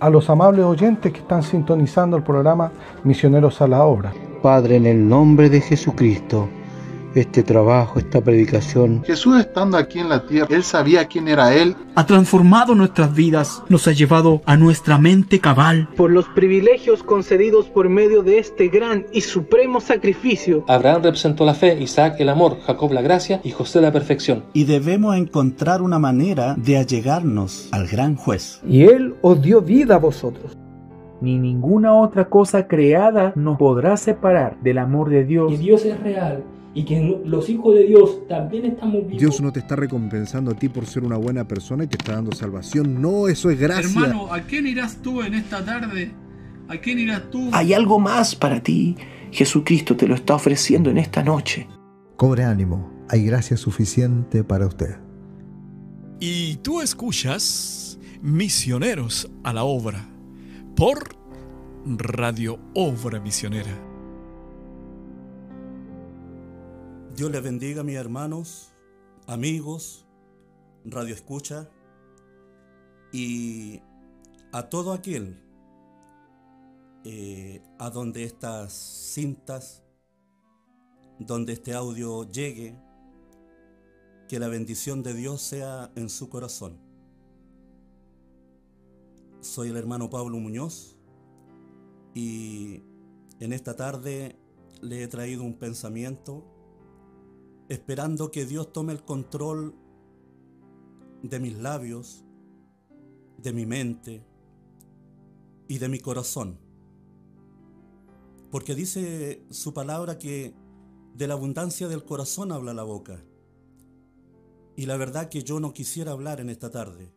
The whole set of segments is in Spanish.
a los amables oyentes que están sintonizando el programa Misioneros a la Obra. Padre, en el nombre de Jesucristo, este trabajo, esta predicación. Jesús estando aquí en la tierra, Él sabía quién era Él. Ha transformado nuestras vidas, nos ha llevado a nuestra mente cabal. Por los privilegios concedidos por medio de este gran y supremo sacrificio. Abraham representó la fe, Isaac el amor, Jacob la gracia y José la perfección. Y debemos encontrar una manera de allegarnos al gran juez. Y Él os dio vida a vosotros ni ninguna otra cosa creada nos podrá separar del amor de Dios. Y Dios es real y que los hijos de Dios también estamos vivos. Dios no te está recompensando a ti por ser una buena persona y te está dando salvación. No, eso es gracia. Hermano, ¿a quién irás tú en esta tarde? ¿A quién irás tú? Hay algo más para ti. Jesucristo te lo está ofreciendo en esta noche. Cobre ánimo, hay gracia suficiente para usted. Y tú escuchas Misioneros a la Obra por Radio Obra Misionera. Dios les bendiga, mis hermanos, amigos, radio escucha y a todo aquel eh, a donde estas cintas, donde este audio llegue, que la bendición de Dios sea en su corazón. Soy el hermano Pablo Muñoz y en esta tarde le he traído un pensamiento esperando que Dios tome el control de mis labios, de mi mente y de mi corazón. Porque dice su palabra que de la abundancia del corazón habla la boca. Y la verdad que yo no quisiera hablar en esta tarde.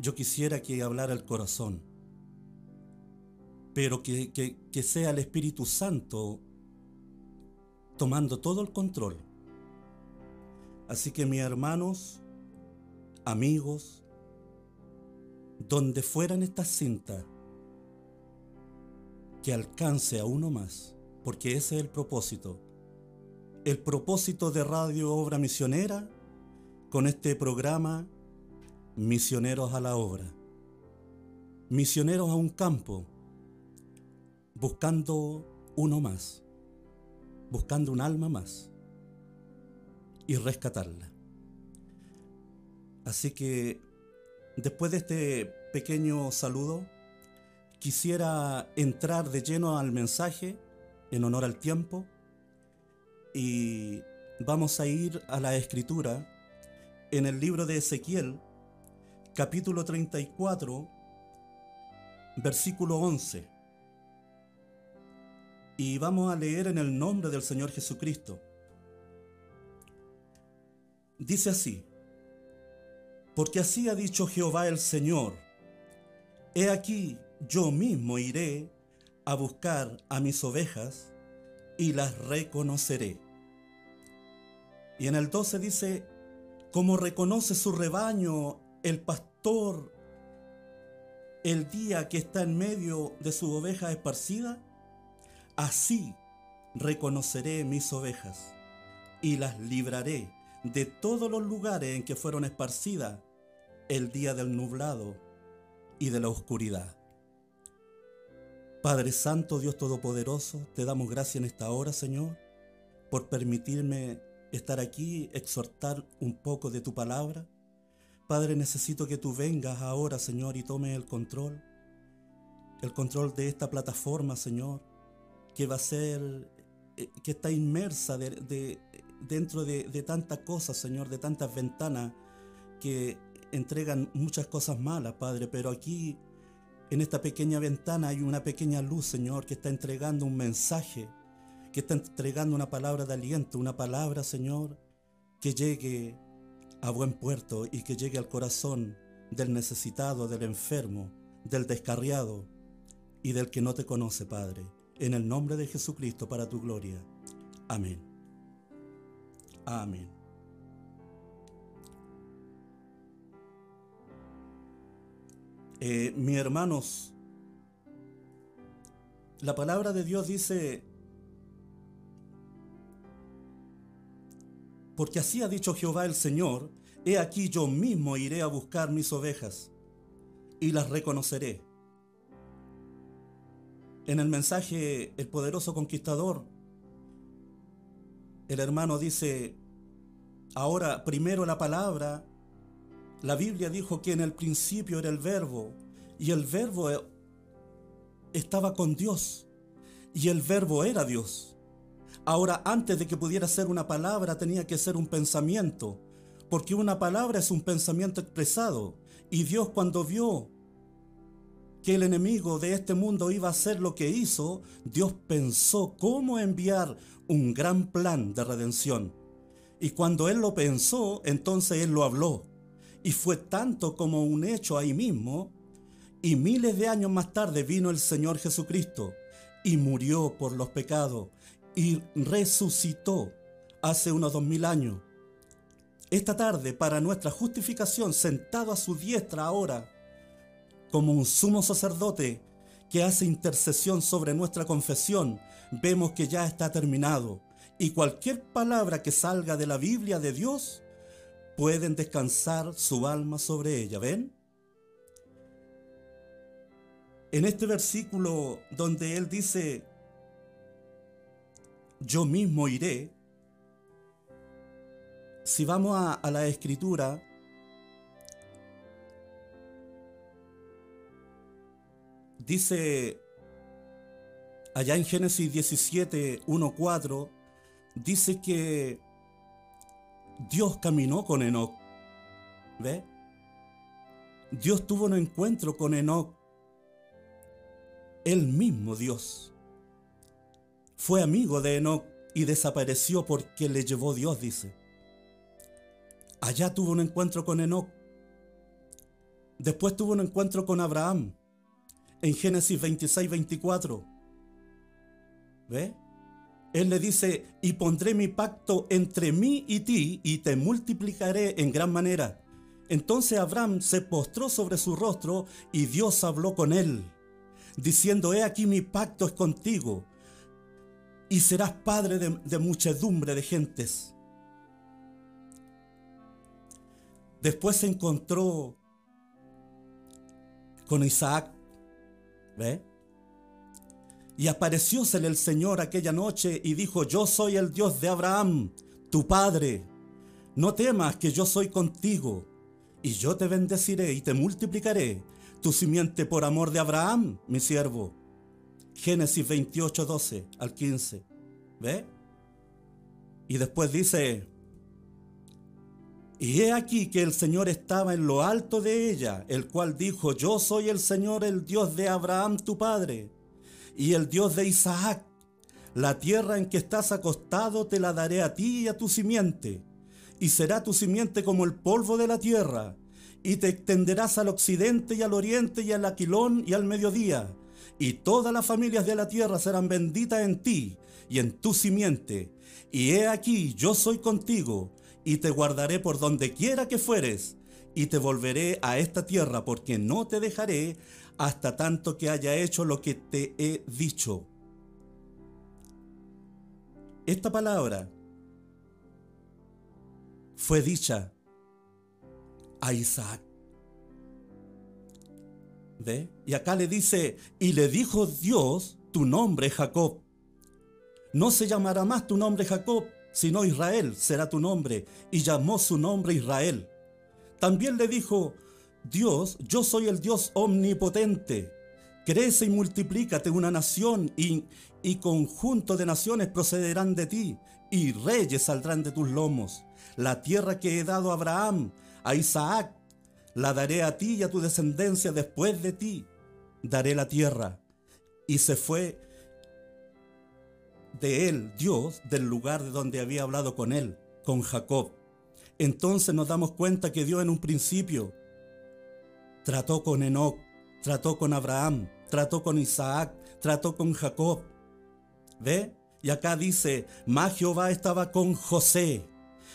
Yo quisiera que hablara el corazón. Pero que, que sea el Espíritu Santo tomando todo el control. Así que mis hermanos, amigos, donde fueran estas cintas, que alcance a uno más, porque ese es el propósito. El propósito de Radio Obra Misionera con este programa Misioneros a la Obra. Misioneros a un campo, buscando uno más buscando un alma más y rescatarla. Así que después de este pequeño saludo, quisiera entrar de lleno al mensaje en honor al tiempo y vamos a ir a la escritura en el libro de Ezequiel, capítulo 34, versículo 11 y vamos a leer en el nombre del Señor Jesucristo. Dice así, porque así ha dicho Jehová el Señor, he aquí yo mismo iré a buscar a mis ovejas y las reconoceré. Y en el 12 dice, como reconoce su rebaño el pastor el día que está en medio de su oveja esparcida, Así reconoceré mis ovejas y las libraré de todos los lugares en que fueron esparcidas el día del nublado y de la oscuridad. Padre Santo, Dios Todopoderoso, te damos gracias en esta hora, Señor, por permitirme estar aquí, exhortar un poco de tu palabra. Padre, necesito que tú vengas ahora, Señor, y tomes el control, el control de esta plataforma, Señor que va a ser, eh, que está inmersa de, dentro de, de tantas cosas, Señor, de tantas ventanas que entregan muchas cosas malas, Padre, pero aquí en esta pequeña ventana hay una pequeña luz, Señor, que está entregando un mensaje, que está entregando una palabra de aliento, una palabra, Señor, que llegue a buen puerto y que llegue al corazón del necesitado, del enfermo, del descarriado y del que no te conoce, Padre en el nombre de Jesucristo para tu gloria. Amén. Amén. Eh, mis hermanos, la palabra de Dios dice, porque así ha dicho Jehová el Señor, he aquí yo mismo iré a buscar mis ovejas y las reconoceré. En el mensaje El poderoso conquistador, el hermano dice, ahora primero la palabra, la Biblia dijo que en el principio era el verbo y el verbo estaba con Dios y el verbo era Dios. Ahora antes de que pudiera ser una palabra tenía que ser un pensamiento, porque una palabra es un pensamiento expresado y Dios cuando vio que el enemigo de este mundo iba a hacer lo que hizo, Dios pensó cómo enviar un gran plan de redención. Y cuando Él lo pensó, entonces Él lo habló. Y fue tanto como un hecho ahí mismo. Y miles de años más tarde vino el Señor Jesucristo y murió por los pecados y resucitó hace unos dos mil años. Esta tarde, para nuestra justificación, sentado a su diestra ahora, como un sumo sacerdote que hace intercesión sobre nuestra confesión, vemos que ya está terminado. Y cualquier palabra que salga de la Biblia de Dios, pueden descansar su alma sobre ella. ¿Ven? En este versículo donde Él dice, yo mismo iré, si vamos a, a la escritura, Dice allá en Génesis 17, 1, 4, dice que Dios caminó con Enoch. ¿Ve? Dios tuvo un encuentro con Enoch. El mismo Dios. Fue amigo de Enoch y desapareció porque le llevó Dios, dice. Allá tuvo un encuentro con Enoch. Después tuvo un encuentro con Abraham en Génesis 26, 24. ¿Ve? Él le dice, y pondré mi pacto entre mí y ti, y te multiplicaré en gran manera. Entonces Abraham se postró sobre su rostro, y Dios habló con él, diciendo, he aquí mi pacto es contigo, y serás padre de, de muchedumbre de gentes. Después se encontró con Isaac, Y apareciósele el Señor aquella noche y dijo, yo soy el Dios de Abraham, tu padre. No temas que yo soy contigo, y yo te bendeciré y te multiplicaré tu simiente por amor de Abraham, mi siervo. Génesis 28, 12 al 15. ¿Ve? Y después dice, y he aquí que el Señor estaba en lo alto de ella, el cual dijo, yo soy el Señor, el Dios de Abraham tu padre, y el Dios de Isaac. La tierra en que estás acostado te la daré a ti y a tu simiente, y será tu simiente como el polvo de la tierra, y te extenderás al occidente y al oriente y al aquilón y al mediodía, y todas las familias de la tierra serán benditas en ti y en tu simiente. Y he aquí, yo soy contigo, y te guardaré por donde quiera que fueres, y te volveré a esta tierra, porque no te dejaré hasta tanto que haya hecho lo que te he dicho. Esta palabra fue dicha a Isaac. ¿Ve? Y acá le dice, y le dijo Dios, tu nombre Jacob. No se llamará más tu nombre Jacob, sino Israel será tu nombre, y llamó su nombre Israel. También le dijo, Dios, yo soy el Dios omnipotente. Crece y multiplícate una nación y, y conjunto de naciones procederán de ti, y reyes saldrán de tus lomos. La tierra que he dado a Abraham, a Isaac, la daré a ti y a tu descendencia después de ti. Daré la tierra. Y se fue de él, Dios, del lugar de donde había hablado con él, con Jacob. Entonces nos damos cuenta que Dios en un principio trató con Enoch, trató con Abraham, trató con Isaac, trató con Jacob. ¿Ve? Y acá dice, más Jehová estaba con José,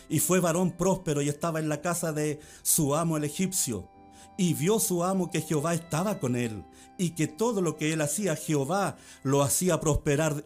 y fue varón próspero y estaba en la casa de su amo el egipcio. Y vio su amo que Jehová estaba con él, y que todo lo que él hacía, Jehová lo hacía prosperar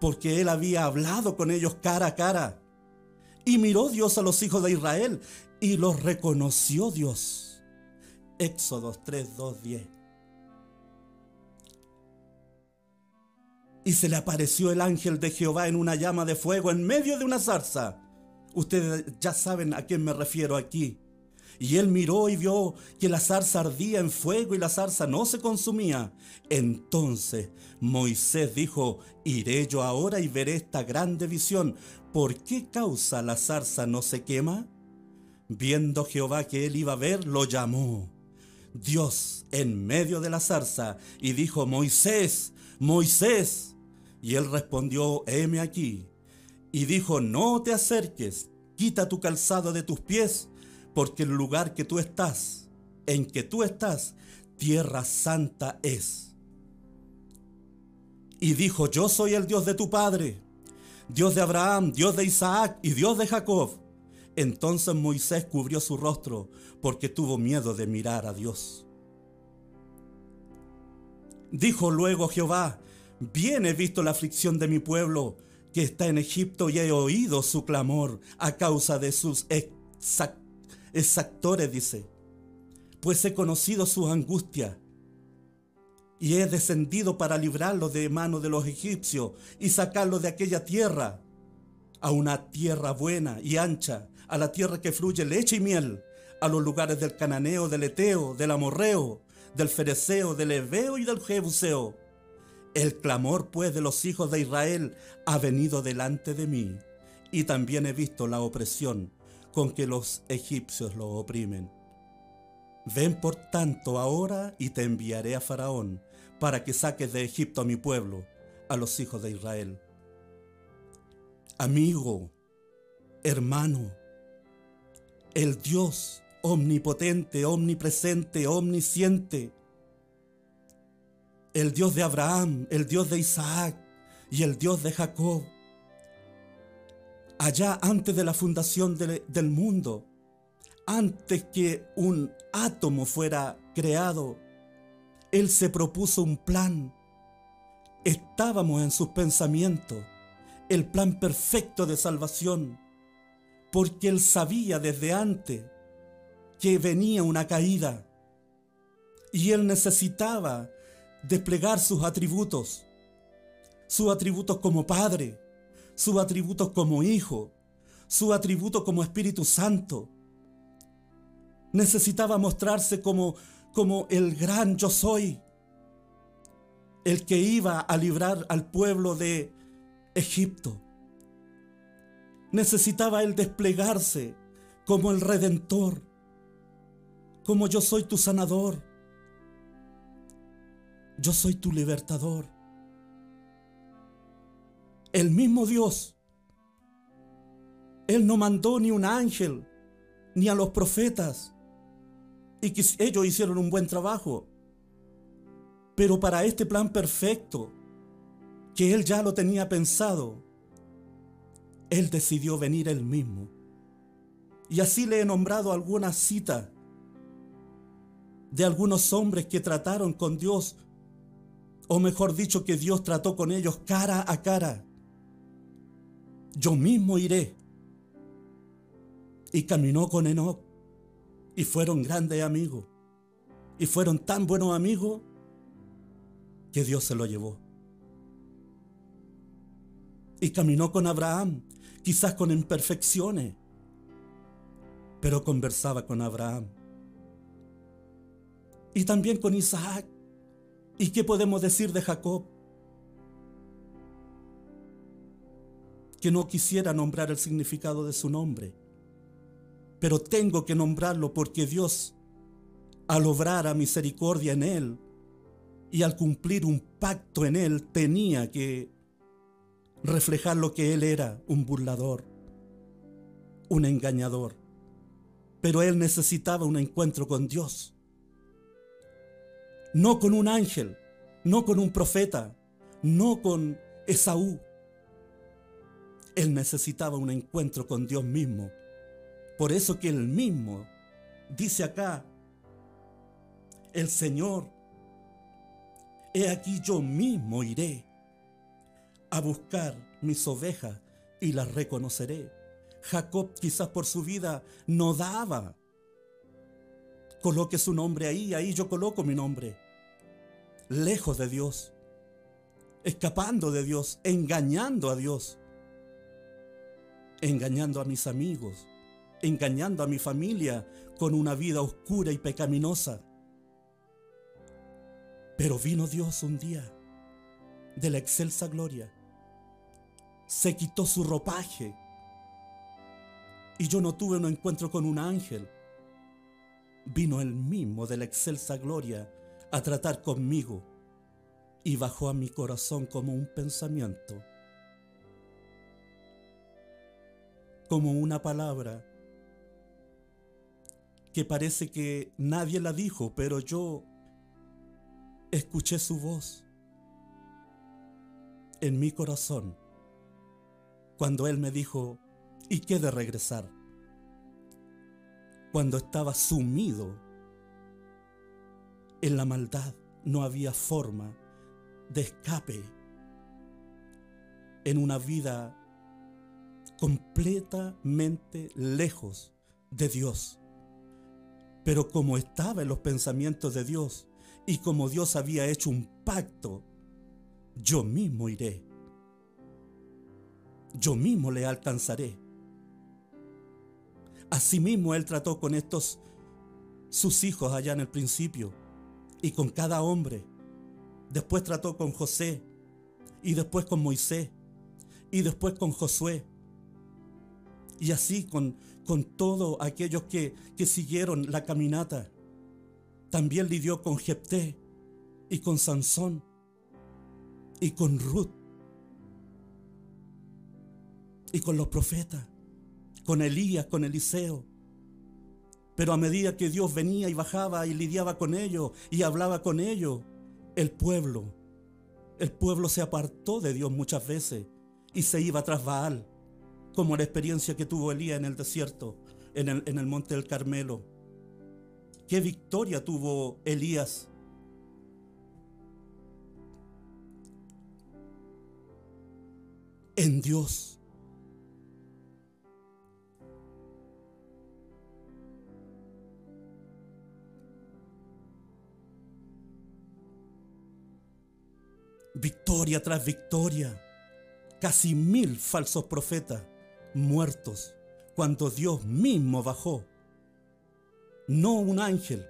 porque él había hablado con ellos cara a cara. Y miró Dios a los hijos de Israel y los reconoció Dios. Éxodos 3, 2, 10. Y se le apareció el ángel de Jehová en una llama de fuego en medio de una zarza. Ustedes ya saben a quién me refiero aquí. Y él miró y vio que la zarza ardía en fuego y la zarza no se consumía. Entonces Moisés dijo, iré yo ahora y veré esta grande visión. ¿Por qué causa la zarza no se quema? Viendo Jehová que él iba a ver, lo llamó. Dios en medio de la zarza y dijo, Moisés, Moisés. Y él respondió, heme aquí. Y dijo, no te acerques, quita tu calzado de tus pies, porque el lugar que tú estás, en que tú estás, tierra santa es. Y dijo, yo soy el Dios de tu padre, Dios de Abraham, Dios de Isaac y Dios de Jacob. Entonces Moisés cubrió su rostro porque tuvo miedo de mirar a Dios. Dijo luego Jehová, bien he visto la aflicción de mi pueblo que está en Egipto y he oído su clamor a causa de sus exactores, dice, pues he conocido su angustia y he descendido para librarlos de mano de los egipcios y sacarlos de aquella tierra a una tierra buena y ancha, a la tierra que fluye leche y miel, a los lugares del cananeo, del eteo, del amorreo, del fereceo, del heveo y del jebuseo. El clamor pues de los hijos de Israel ha venido delante de mí, y también he visto la opresión con que los egipcios lo oprimen. Ven por tanto ahora y te enviaré a Faraón, para que saques de Egipto a mi pueblo, a los hijos de Israel. Amigo, hermano, el Dios omnipotente, omnipresente, omnisciente, el Dios de Abraham, el Dios de Isaac y el Dios de Jacob, allá antes de la fundación del mundo, antes que un átomo fuera creado, Él se propuso un plan. Estábamos en sus pensamientos, el plan perfecto de salvación porque él sabía desde antes que venía una caída y él necesitaba desplegar sus atributos, sus atributos como Padre, sus atributos como Hijo, su atributo como Espíritu Santo. Necesitaba mostrarse como, como el gran yo soy, el que iba a librar al pueblo de Egipto necesitaba él desplegarse como el redentor, como yo soy tu sanador, yo soy tu libertador. El mismo Dios, Él no mandó ni un ángel, ni a los profetas, y que ellos hicieron un buen trabajo. Pero para este plan perfecto, que Él ya lo tenía pensado, él decidió venir él mismo. Y así le he nombrado algunas citas de algunos hombres que trataron con Dios, o mejor dicho, que Dios trató con ellos cara a cara. Yo mismo iré. Y caminó con Enoch, y fueron grandes amigos, y fueron tan buenos amigos que Dios se lo llevó. Y caminó con Abraham, quizás con imperfecciones, pero conversaba con Abraham. Y también con Isaac. ¿Y qué podemos decir de Jacob? Que no quisiera nombrar el significado de su nombre, pero tengo que nombrarlo porque Dios, al obrar a misericordia en él y al cumplir un pacto en él, tenía que reflejar lo que él era, un burlador, un engañador. Pero él necesitaba un encuentro con Dios. no con un ángel, no con un profeta, no con Esaú. Él necesitaba un encuentro con Dios mismo. Por eso que él mismo dice acá, el Señor, he aquí yo mismo iré a buscar mis ovejas y las reconoceré. Jacob quizás por su vida no daba. Coloque su nombre ahí, ahí yo coloco mi nombre. Lejos de Dios, escapando de Dios, engañando a Dios, engañando a mis amigos, engañando a mi familia con una vida oscura y pecaminosa. Pero vino Dios un día de la excelsa gloria, se quitó su ropaje y yo no tuve un encuentro con un ángel. Vino el mismo de la excelsa gloria a tratar conmigo y bajó a mi corazón como un pensamiento, como una palabra que parece que nadie la dijo, pero yo escuché su voz en mi corazón cuando Él me dijo, ¿y qué de regresar? Cuando estaba sumido en la maldad, no había forma de escape en una vida completamente lejos de Dios. Pero como estaba en los pensamientos de Dios y como Dios había hecho un pacto, yo mismo iré. Yo mismo le alcanzaré. Asimismo Él trató con estos sus hijos allá en el principio y con cada hombre. Después trató con José y después con Moisés y después con Josué. Y así con, con todos aquellos que, que siguieron la caminata. También lidió con Jepté y con Sansón y con Ruth y con los profetas, con Elías, con Eliseo. Pero a medida que Dios venía y bajaba y lidiaba con ellos y hablaba con ellos, el pueblo, el pueblo se apartó de Dios muchas veces y se iba tras Baal, como la experiencia que tuvo Elías en el desierto, en el, en el monte del Carmelo. ¿Qué victoria tuvo Elías? En Dios. victoria tras victoria, casi mil falsos profetas muertos cuando Dios mismo bajó. No un ángel,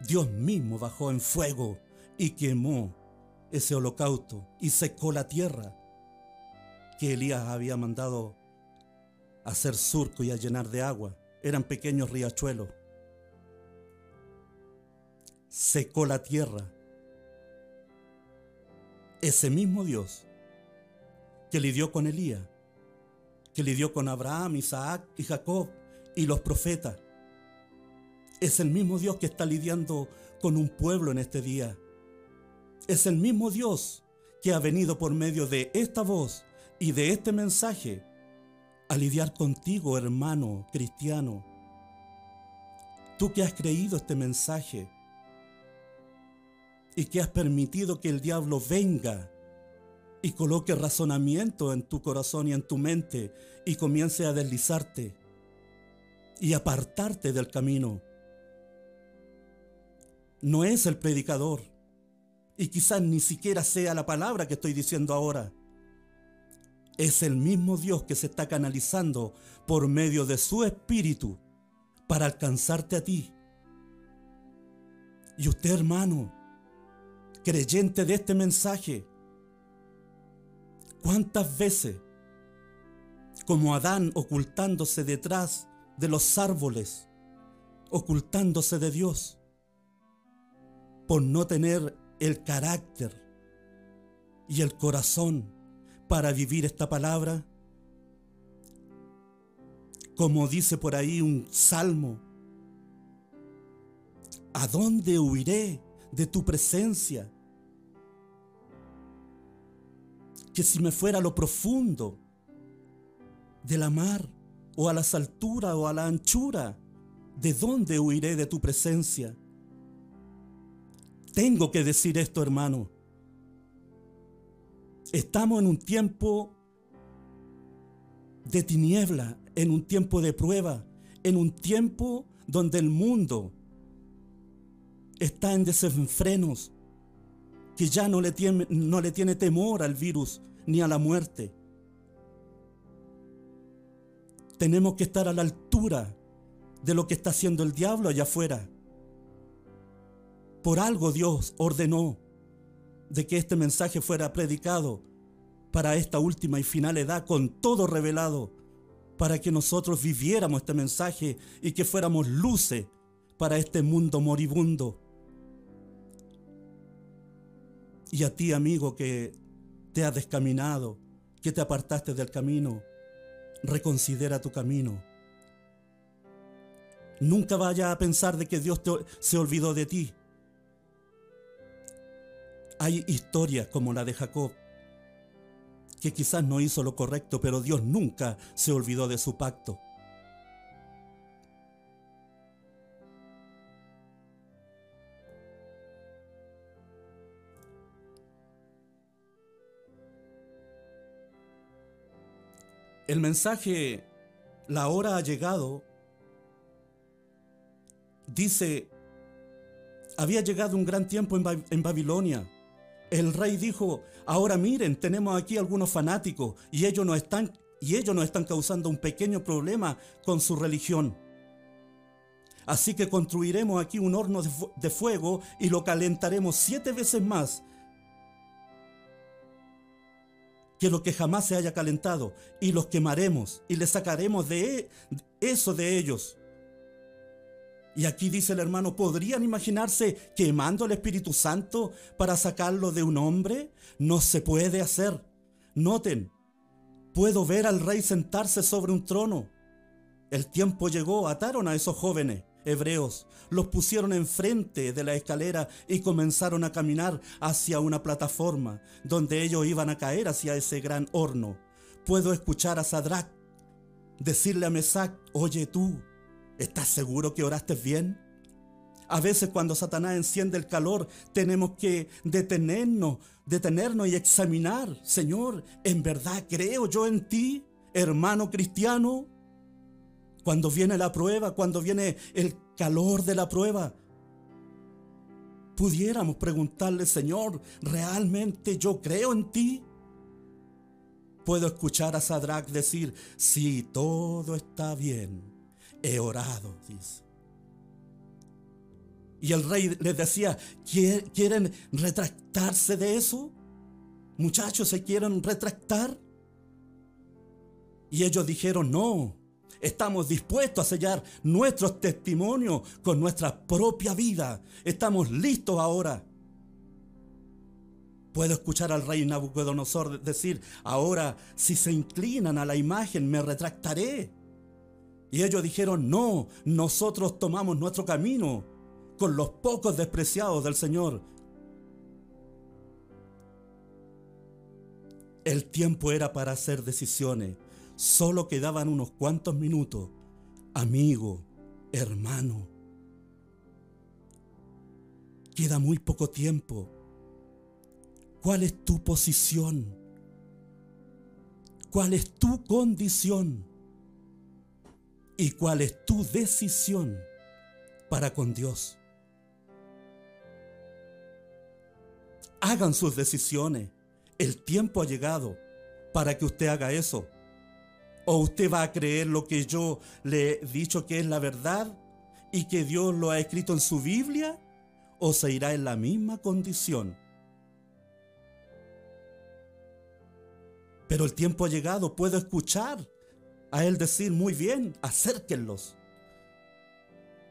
Dios mismo bajó en fuego y quemó ese holocausto y secó la tierra que Elías había mandado hacer surco y a llenar de agua. Eran pequeños riachuelos. Secó la tierra ese mismo Dios que lidió con Elías, que lidió con Abraham, Isaac y Jacob y los profetas, es el mismo Dios que está lidiando con un pueblo en este día. Es el mismo Dios que ha venido por medio de esta voz y de este mensaje a lidiar contigo, hermano cristiano. Tú que has creído este mensaje, y que has permitido que el diablo venga y coloque razonamiento en tu corazón y en tu mente y comience a deslizarte y apartarte del camino. No es el predicador y quizás ni siquiera sea la palabra que estoy diciendo ahora. Es el mismo Dios que se está canalizando por medio de su espíritu para alcanzarte a ti. Y usted, hermano, creyente de este mensaje. ¿Cuántas veces, como Adán ocultándose detrás de los árboles, ocultándose de Dios, por no tener el carácter y el corazón para vivir esta palabra? Como dice por ahí un salmo, ¿a dónde huiré de tu presencia. Que si me fuera lo profundo de la mar, o a las alturas o a la anchura, ¿de dónde huiré de tu presencia? Tengo que decir esto, hermano. Estamos en un tiempo de tiniebla, en un tiempo de prueba, en un tiempo donde el mundo está en desenfrenos, que ya no le tiene, no le tiene temor al virus ni a la muerte. Tenemos que estar a la altura de lo que está haciendo el diablo allá afuera. Por algo Dios ordenó de que este mensaje fuera predicado para esta última y final edad con todo revelado, para que nosotros viviéramos este mensaje y que fuéramos luces para este mundo moribundo. Y a ti, amigo, que te has descaminado, que te apartaste del camino, reconsidera tu camino. Nunca vaya a pensar de que Dios se olvidó de ti. Hay historias como la de Jacob, que quizás no hizo lo correcto, pero Dios nunca se olvidó de su pacto. El mensaje, la hora ha llegado, dice, había llegado un gran tiempo en, Babilonia. El rey dijo, ahora miren, tenemos aquí algunos fanáticos y ellos nos están, y ellos están causando un pequeño problema con su religión. Así que construiremos aquí un horno de fuego y lo calentaremos siete veces más que lo que jamás se haya calentado, y los quemaremos y les sacaremos de eso de ellos. Y aquí dice el hermano, ¿podrían imaginarse quemando el Espíritu Santo para sacarlo de un hombre? No se puede hacer. Noten, puedo ver al rey sentarse sobre un trono. El tiempo llegó, ataron a esos jóvenes hebreos, los pusieron enfrente de la escalera y comenzaron a caminar hacia una plataforma donde ellos iban a caer hacia ese gran horno. Puedo escuchar a Sadrach decirle a Mesac, oye tú, ¿estás seguro que oraste bien? A veces cuando Satanás enciende el calor tenemos que detenernos, detenernos y examinar, Señor, ¿en verdad creo yo en ti, hermano cristiano? Cuando viene la prueba, cuando viene el calor de la prueba, pudiéramos preguntarle, Señor, ¿realmente yo creo en ti? Puedo escuchar a Sadrach decir, sí, todo está bien, he orado, dice. Y el rey les decía, ¿quieren retractarse de eso? Muchachos, ¿se quieren retractar? Y ellos dijeron, no, Estamos dispuestos a sellar nuestros testimonios con nuestra propia vida. Estamos listos ahora. Puedo escuchar al rey Nabucodonosor decir, ahora si se inclinan a la imagen me retractaré. Y ellos dijeron, no, nosotros tomamos nuestro camino con los pocos despreciados del Señor. El tiempo era para hacer decisiones. Solo quedaban unos cuantos minutos. Amigo, hermano. Queda muy poco tiempo. ¿Cuál es tu posición? ¿Cuál es tu condición? ¿Y cuál es tu decisión para con Dios? Hagan sus decisiones. El tiempo ha llegado para que usted haga eso. ¿O usted va a creer lo que yo le he dicho que es la verdad y que Dios lo ha escrito en su Biblia? ¿O se irá en la misma condición? Pero el tiempo ha llegado, puedo escuchar a él decir muy bien, acérquenlos.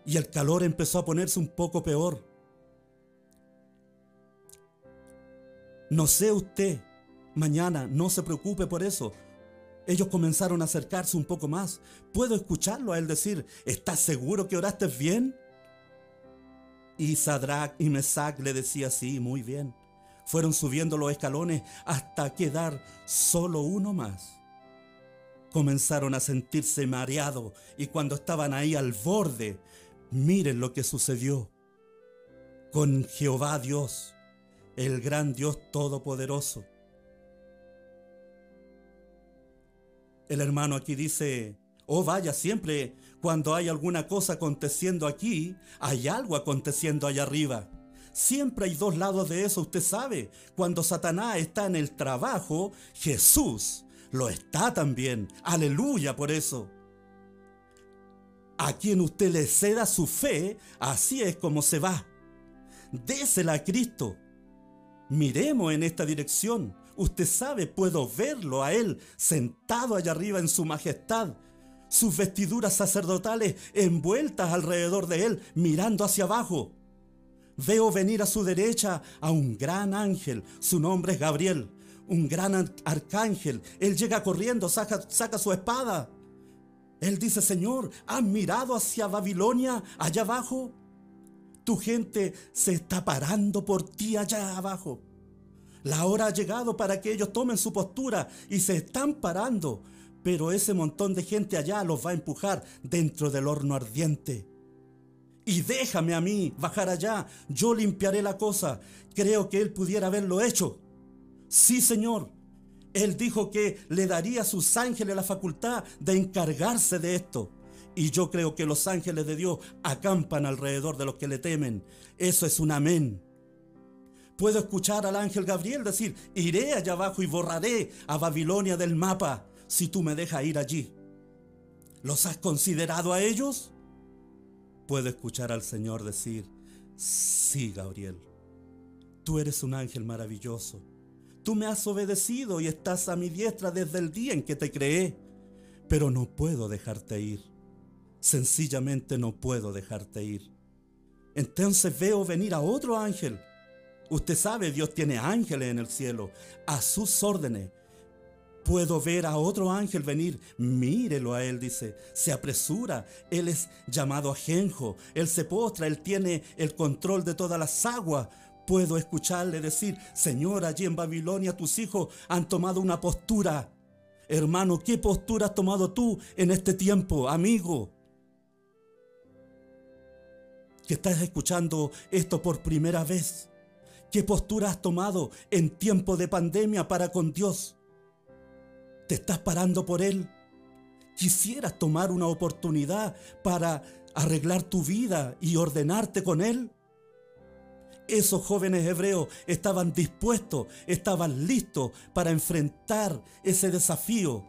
Y el calor empezó a ponerse un poco peor. No sé usted, mañana, no se preocupe por eso. Ellos comenzaron a acercarse un poco más. Puedo escucharlo a él decir, ¿estás seguro que oraste bien? Y Sadrach y Mesach le decía sí, muy bien. Fueron subiendo los escalones hasta quedar solo uno más. Comenzaron a sentirse mareados y cuando estaban ahí al borde, miren lo que sucedió. Con Jehová Dios, el gran Dios Todopoderoso. El hermano aquí dice, oh vaya, siempre cuando hay alguna cosa aconteciendo aquí, hay algo aconteciendo allá arriba. Siempre hay dos lados de eso, usted sabe. Cuando Satanás está en el trabajo, Jesús lo está también. Aleluya por eso. A quien usted le ceda su fe, así es como se va. Désela a Cristo. Miremos en esta dirección. Usted sabe, puedo verlo a Él sentado allá arriba en su majestad, sus vestiduras sacerdotales envueltas alrededor de Él, mirando hacia abajo. Veo venir a su derecha a un gran ángel, su nombre es Gabriel, un gran arcángel. Él llega corriendo, saca, su espada. Él dice, Señor, ¿has mirado hacia Babilonia allá abajo? Tu gente se está parando por ti allá abajo. La hora ha llegado para que ellos tomen su postura y se están parando, pero ese montón de gente allá los va a empujar dentro del horno ardiente. Y déjame a mí bajar allá, yo limpiaré la cosa. Creo que él pudiera haberlo hecho. Sí, Señor. Él dijo que le daría a sus ángeles la facultad de encargarse de esto. Y yo creo que los ángeles de Dios acampan alrededor de los que le temen. Eso es un amén. Puedo escuchar al ángel Gabriel decir, iré allá abajo y borraré a Babilonia del mapa si tú me dejas ir allí. ¿Los has considerado a ellos? Puedo escuchar al Señor decir, sí, Gabriel, tú eres un ángel maravilloso. Tú me has obedecido y estás a mi diestra desde el día en que te creé, pero no puedo dejarte ir. Sencillamente no puedo dejarte ir. Entonces veo venir a otro ángel. Usted sabe, Dios tiene ángeles en el cielo, a sus órdenes. Puedo ver a otro ángel venir. Mírelo a él, dice. Se apresura. Él es llamado ajenjo. Él se postra. Él tiene el control de todas las aguas. Puedo escucharle decir, Señor, allí en Babilonia tus hijos han tomado una postura. Hermano, ¿qué postura has tomado tú en este tiempo, amigo? Que estás escuchando esto por primera vez. ¿Qué postura has tomado en tiempo de pandemia para con Dios? ¿Te estás parando por Él? ¿Quisieras tomar una oportunidad para arreglar tu vida y ordenarte con Él? Esos jóvenes hebreos estaban dispuestos, estaban listos para enfrentar ese desafío.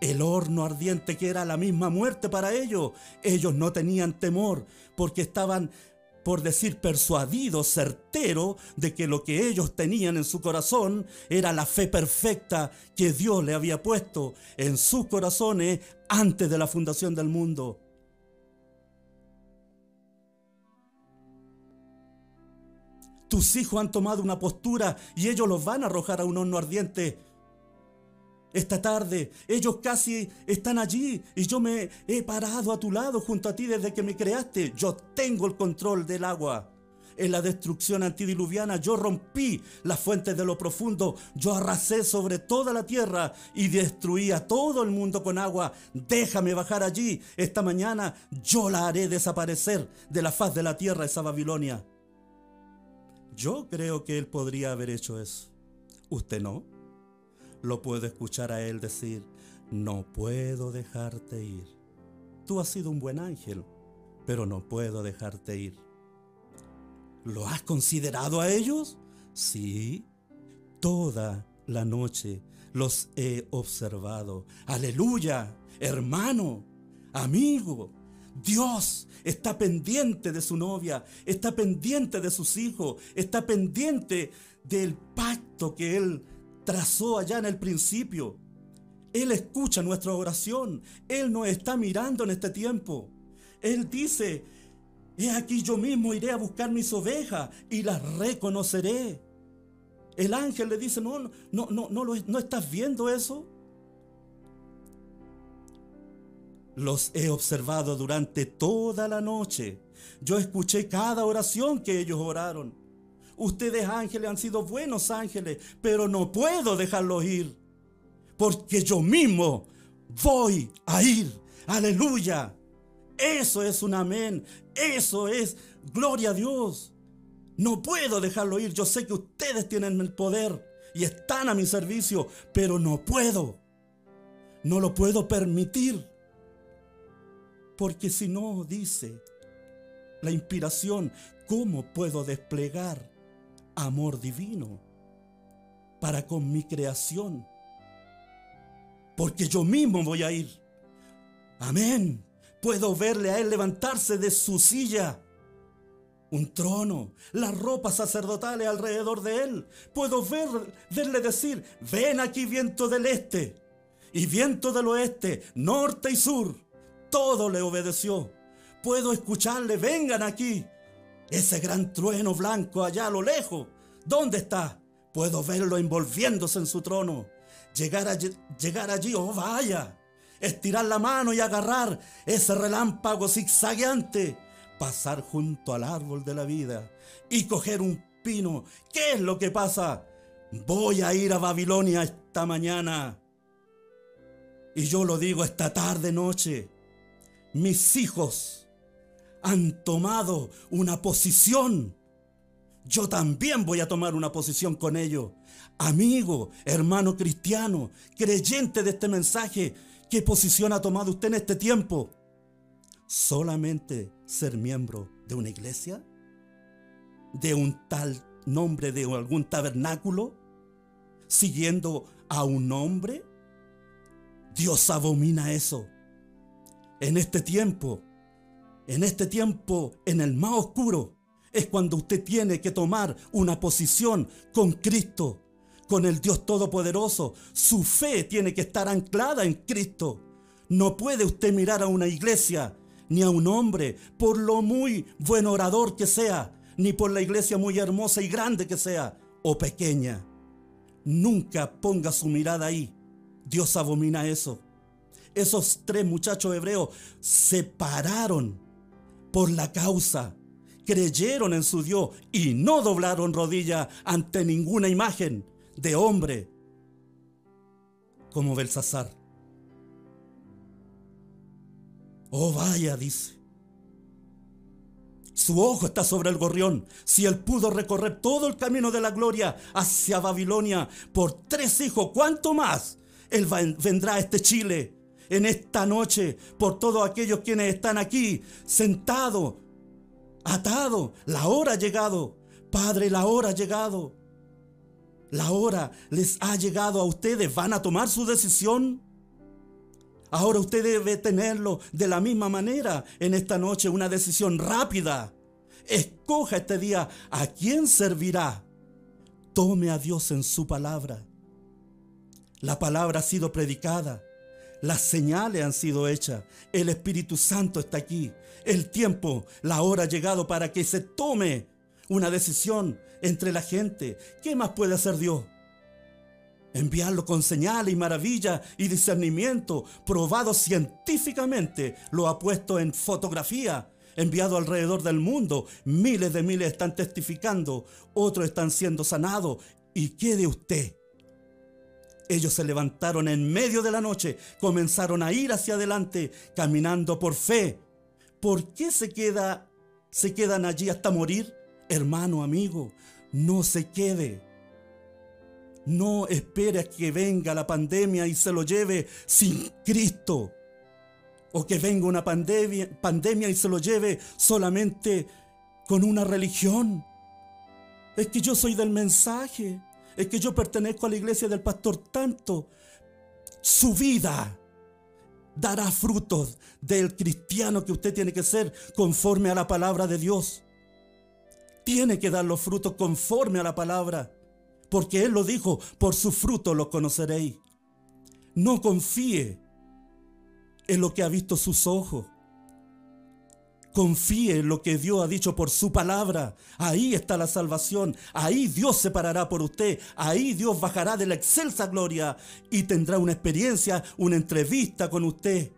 El horno ardiente que era la misma muerte para ellos. Ellos no tenían temor porque estaban por decir persuadido, certero de que lo que ellos tenían en su corazón era la fe perfecta que Dios le había puesto en sus corazones antes de la fundación del mundo. Tus hijos han tomado una postura y ellos los van a arrojar a un horno ardiente esta tarde. Ellos casi están allí y yo me he parado a tu lado junto a ti desde que me creaste. Yo tengo el control del agua. En la destrucción antidiluviana yo rompí las fuentes de lo profundo, yo arrasé sobre toda la tierra y destruí a todo el mundo con agua. Déjame bajar allí. Esta mañana yo la haré desaparecer de la faz de la tierra esa Babilonia. Yo creo que él podría haber hecho eso. ¿Usted no? Lo puedo escuchar a él decir, no puedo dejarte ir. Tú has sido un buen ángel, pero no puedo dejarte ir. ¿Lo has considerado a ellos? Sí, toda la noche los he observado. Aleluya, hermano, amigo. Dios está pendiente de su novia, está pendiente de sus hijos, está pendiente del pacto que Él trazó allá en el principio. Él escucha nuestra oración. Él nos está mirando en este tiempo. Él dice, he aquí yo mismo iré a buscar mis ovejas y las reconoceré. El ángel le dice, no, no, no, no, no estás viendo eso. Los he observado durante toda la noche Yo escuché cada oración que ellos oraron. Ustedes ángeles han sido buenos ángeles, pero no puedo dejarlos ir. Porque yo mismo voy a ir. Aleluya. Eso es un amén. Eso es gloria a Dios. No puedo dejarlo ir. Yo sé que ustedes tienen el poder y están a mi servicio, pero no puedo. No lo puedo permitir. Porque si no, dice la inspiración, ¿cómo puedo desplegar amor divino para con mi creación? Porque yo mismo voy a ir. Amén. Puedo verle a él levantarse de su silla un trono, las ropas sacerdotales alrededor de él. Puedo ver, verle decir, ven aquí viento del este y viento del oeste, norte y sur. Todo le obedeció. Puedo escucharle, vengan aquí. Ese gran trueno blanco allá a lo lejos, ¿dónde está? Puedo verlo envolviéndose en su trono. Llegar allí, llegar allí, oh vaya. Estirar la mano y agarrar ese relámpago zigzagueante pasar junto al árbol de la vida y coger un pino. ¿Qué es lo que pasa? Voy a ir a Babilonia esta mañana. Y yo lo digo esta tarde noche. Mis hijos han tomado una posición. Yo también voy a tomar una posición con ellos. Amigo, hermano cristiano, creyente de este mensaje, ¿qué posición ha tomado usted en este tiempo? solamente ser miembro de una iglesia, de un tal nombre de algún tabernáculo, siguiendo a un hombre. Dios abomina eso. En este tiempo, en este tiempo, en el más oscuro, es cuando usted tiene que tomar una posición con Cristo, con el Dios Todopoderoso. Su fe tiene que estar anclada en Cristo. No puede usted mirar a una iglesia ni a un hombre, por lo muy buen orador que sea, ni por la iglesia muy hermosa y grande que sea, o pequeña. Nunca ponga su mirada ahí. Dios abomina eso. Esos tres muchachos hebreos se pararon por la causa, creyeron en su Dios y no doblaron rodilla ante ninguna imagen de hombre como Belsasar. Oh, vaya, dice. Su ojo está sobre el gorrión. Si él pudo recorrer todo el camino de la gloria hacia Babilonia por tres hijos, ¿cuánto más? Él vendrá a este Chile en esta noche por todos aquellos quienes están aquí sentados, atados. La hora ha llegado. Padre, la hora ha llegado. La hora les ha llegado a ustedes. ¿Van a tomar su decisión? Ahora usted debe tenerlo de la misma manera en esta noche, una decisión rápida. Escoja este día a quién servirá. Tome a Dios en su palabra. La palabra ha sido predicada. Las señales han sido hechas. El Espíritu Santo está aquí. El tiempo, la hora ha llegado para que se tome una decisión entre la gente. ¿Qué más puede hacer Dios? enviarlo con señales y maravillas y discernimiento, probado científicamente, lo ha puesto en fotografía, enviado alrededor del mundo. Miles de miles están testificando, otros están siendo sanados. ¿Y qué de usted? Ellos se levantaron en medio de la noche, comenzaron a ir hacia adelante, caminando por fe. ¿Por qué se, queda, se quedan allí hasta morir? Hermano, amigo, no se quede. No espere que venga la pandemia y se lo lleve sin Cristo. O que venga una pandemia y se lo lleve solamente con una religión. Es que yo soy del mensaje. Es que yo pertenezco a la iglesia del pastor tanto. Su vida dará frutos del cristiano que usted tiene que ser conforme a la palabra de Dios. Tiene que dar los frutos conforme a la palabra porque Él lo dijo, por su fruto lo conoceréis. No confíe en lo que ha visto sus ojos. Confíe en lo que Dios ha dicho por su palabra. Ahí está la salvación. Ahí Dios se parará por usted. Ahí Dios bajará de la excelsa gloria y tendrá una experiencia, una entrevista con usted.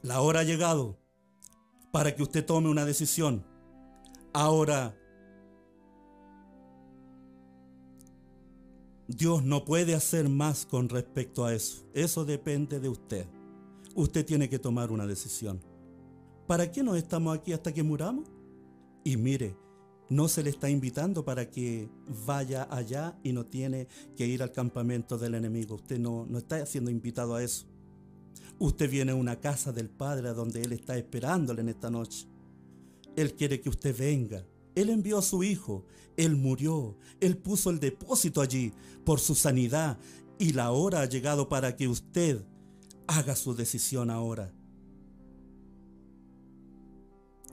La hora ha llegado para que usted tome una decisión. Ahora Dios no puede hacer más con respecto a eso. Eso depende de usted. Usted tiene que tomar una decisión. ¿Para qué nos estamos aquí hasta que muramos? Y mire, no se le está invitando para que vaya allá y no tiene que ir al campamento del enemigo. Usted no, no está siendo invitado a eso. Usted viene a una casa del Padre donde Él está esperándole en esta noche. Él quiere que usted venga. Él envió a su Hijo. Él murió. Él puso el depósito allí por su sanidad. Y la hora ha llegado para que usted haga su decisión ahora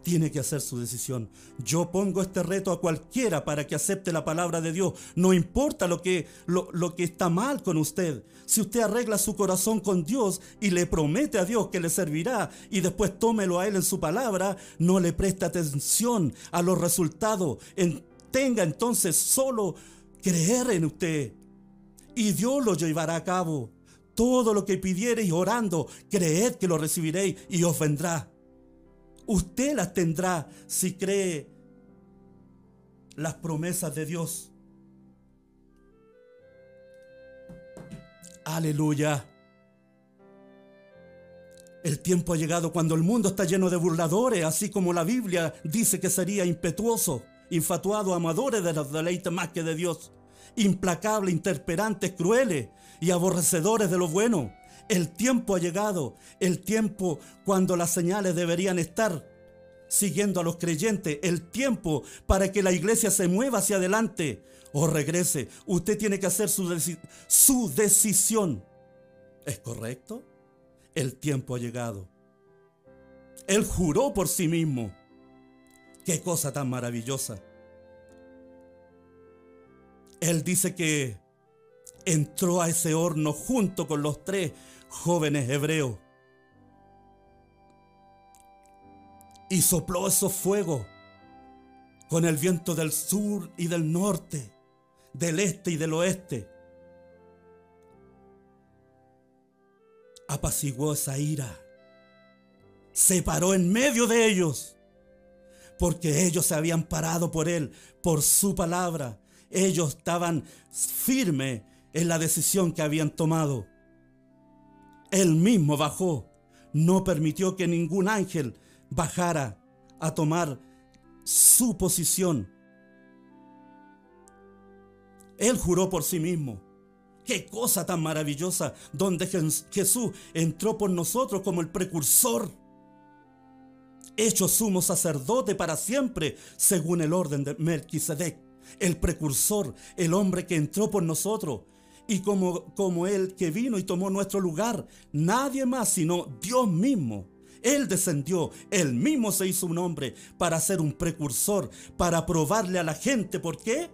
tiene que hacer su decisión. Yo pongo este reto a cualquiera para que acepte la palabra de Dios. No importa lo que, lo, lo, que está mal con usted. Si usted arregla su corazón con Dios y le promete a Dios que le servirá y después tómelo a Él en su palabra, no le preste atención a los resultados. En, tenga entonces solo creer en usted. Y Dios lo llevará a cabo. Todo lo que pidiereis orando, creed que lo recibiréis y os vendrá. Usted las tendrá si cree las promesas de Dios. Aleluya. El tiempo ha llegado cuando el mundo está lleno de burladores, así como la Biblia dice que sería impetuoso, infatuado, amadores de los deleites más que de Dios, implacable, interperantes, crueles y aborrecedores de lo bueno. El tiempo ha llegado, el tiempo cuando las señales deberían estar siguiendo a los creyentes, el tiempo para que la iglesia se mueva hacia adelante o regrese. Usted tiene que hacer su, su decisión. ¿Es correcto? El tiempo ha llegado. Él juró por sí mismo. Qué cosa tan maravillosa. Él dice que entró a ese horno junto con los tres jóvenes hebreos. Y sopló esos fuegos con el viento del sur y del norte, del este y del oeste. Apaciguó esa ira. Se paró en medio de ellos, porque ellos se habían parado por él, por su palabra. Ellos estaban firmes en la decisión que habían tomado. Él mismo bajó, no permitió que ningún ángel bajara a tomar su posición. Él juró por sí mismo. Qué cosa tan maravillosa donde Jesús entró por nosotros como el precursor. Hecho sumo sacerdote para siempre, según el orden de Melquisedec. El precursor, el hombre que entró por nosotros, y como, como Él que vino y tomó nuestro lugar, nadie más sino Dios mismo. Él descendió, Él mismo se hizo un hombre para ser un precursor, para probarle a la gente. ¿Por qué?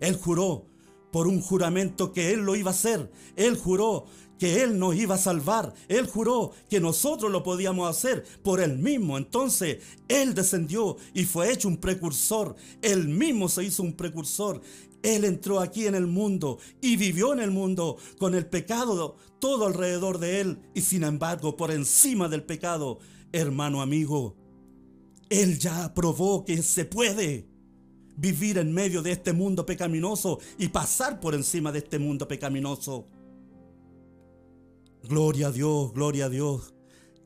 Él juró por un juramento que Él lo iba a hacer. Él juró que Él nos iba a salvar. Él juró que nosotros lo podíamos hacer por Él mismo. Entonces Él descendió y fue hecho un precursor. Él mismo se hizo un precursor. Él entró aquí en el mundo y vivió en el mundo con el pecado todo alrededor de Él y sin embargo por encima del pecado, hermano amigo, Él ya probó que se puede vivir en medio de este mundo pecaminoso y pasar por encima de este mundo pecaminoso. Gloria a Dios, gloria a Dios.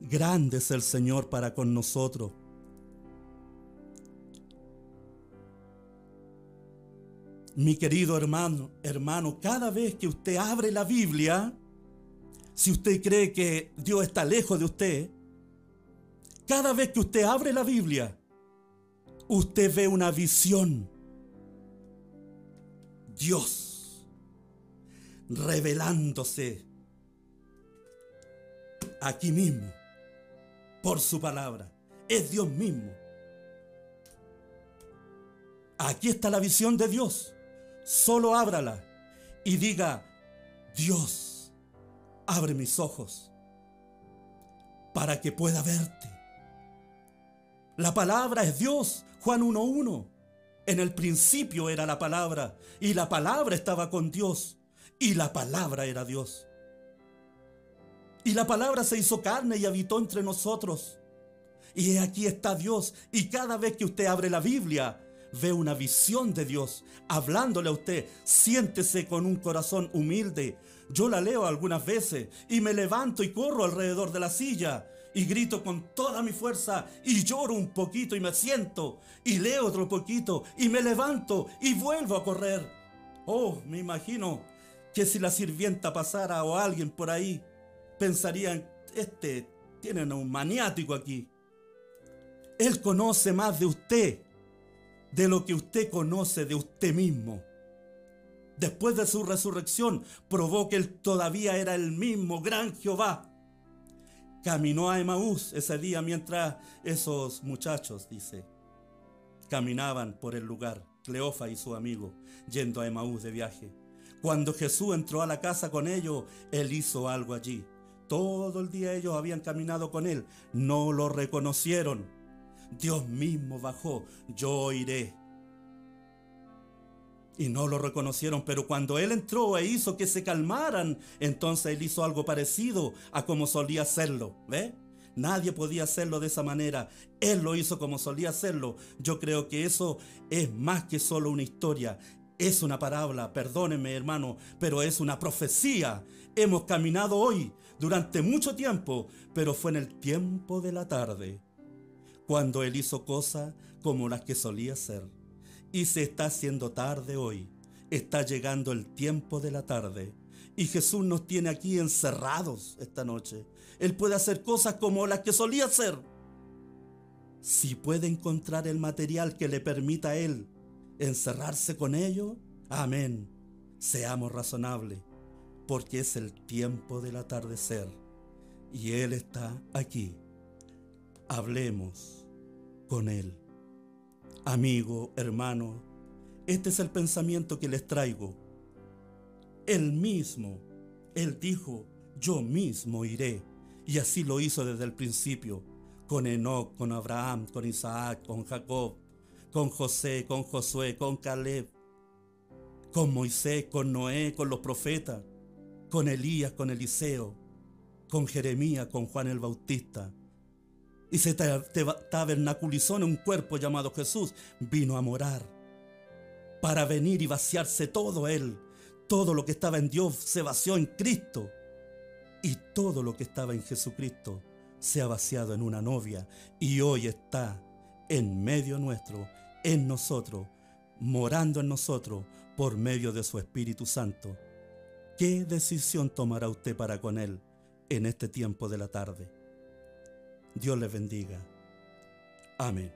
Grande es el Señor para con nosotros. Mi querido hermano, hermano, cada vez que usted abre la Biblia, si usted cree que Dios está lejos de usted, cada vez que usted abre la Biblia, usted ve una visión. Dios revelándose aquí mismo por su palabra. Es Dios mismo. Aquí está la visión de Dios. Solo ábrala y diga, Dios, abre mis ojos para que pueda verte. La palabra es Dios, Juan 1.1. En el principio era la palabra y la palabra estaba con Dios y la palabra era Dios. Y la palabra se hizo carne y habitó entre nosotros. Y aquí está Dios. Y cada vez que usted abre la Biblia, ve una visión de Dios hablándole a usted. Siéntese con un corazón humilde. Yo la leo algunas veces y me levanto y corro alrededor de la silla y grito con toda mi fuerza y lloro un poquito y me siento y leo otro poquito y me levanto y vuelvo a correr. Oh, me imagino que si la sirvienta pasara o alguien por ahí, pensarían, este tienen un maniático aquí. Él conoce más de usted de lo que usted conoce de usted mismo. Después de su resurrección, probó que él todavía era el mismo gran Jehová. Caminó a Emaús ese día mientras esos muchachos, dice, caminaban por el lugar, Cleofa y su amigo, yendo a Emaús de viaje. Cuando Jesús entró a la casa con ellos, él hizo algo allí. Todo el día ellos habían caminado con él, no lo reconocieron. Dios mismo bajó, yo iré. Y no lo reconocieron, pero cuando él entró e hizo que se calmaran, entonces él hizo algo parecido a como solía hacerlo. ¿Ve? Nadie podía hacerlo de esa manera. Él lo hizo como solía hacerlo. Yo creo que eso es más que solo una historia. Es una parábola, perdónenme hermano, pero es una profecía. Hemos caminado hoy durante mucho tiempo, pero fue en el tiempo de la tarde cuando Él hizo cosas como las que solía hacer. Y se está haciendo tarde hoy. Está llegando el tiempo de la tarde. Y Jesús nos tiene aquí encerrados esta noche. Él puede hacer cosas como las que solía hacer. Si puede encontrar el material que le permita a Él encerrarse con ello, amén. Seamos razonables, porque es el tiempo del atardecer. Y Él está aquí. Hablemos con Él. Amigo, hermano, este es el pensamiento que les traigo. Él mismo, Él dijo, yo mismo iré. Y así lo hizo desde el principio, con Enoch, con Abraham, con Isaac, con Jacob, con José, con Josué, con Caleb, con Moisés, con Noé, con los profetas, con Elías, con Eliseo, con Jeremías, con Juan el Bautista, y se tabernaculizó en un cuerpo llamado Jesús, vino a morar para venir y vaciarse todo Él. Todo lo que estaba en Dios se vació en Cristo. Y todo lo que estaba en Jesucristo se ha vaciado en una novia y hoy está en medio nuestro, en nosotros, morando en nosotros por medio de su Espíritu Santo. ¿Qué decisión tomará usted para con Él en este tiempo de la tarde? Dios les bendiga. Amén.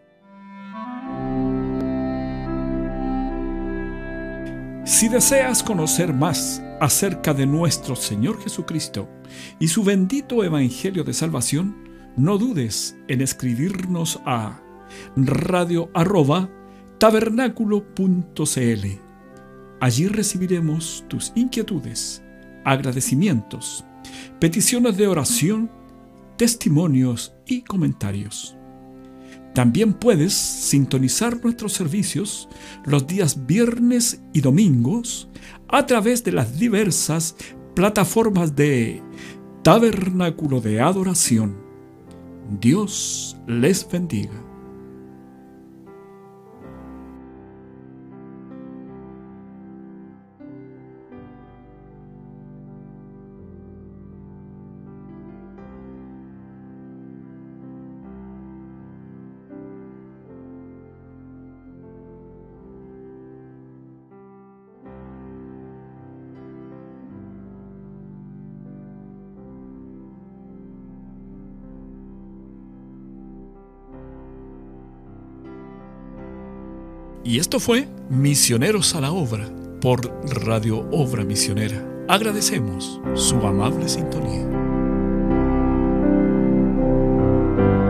Si deseas conocer más acerca de nuestro Señor Jesucristo y su bendito Evangelio de Salvación, no dudes en escribirnos a radio Allí recibiremos tus inquietudes, agradecimientos, peticiones de oración testimonios y comentarios. También puedes sintonizar nuestros servicios los días viernes y domingos a través de las diversas plataformas de Tabernáculo de Adoración. Dios les bendiga. Y esto fue Misioneros a la Obra por Radio Obra Misionera. Agradecemos su amable sintonía.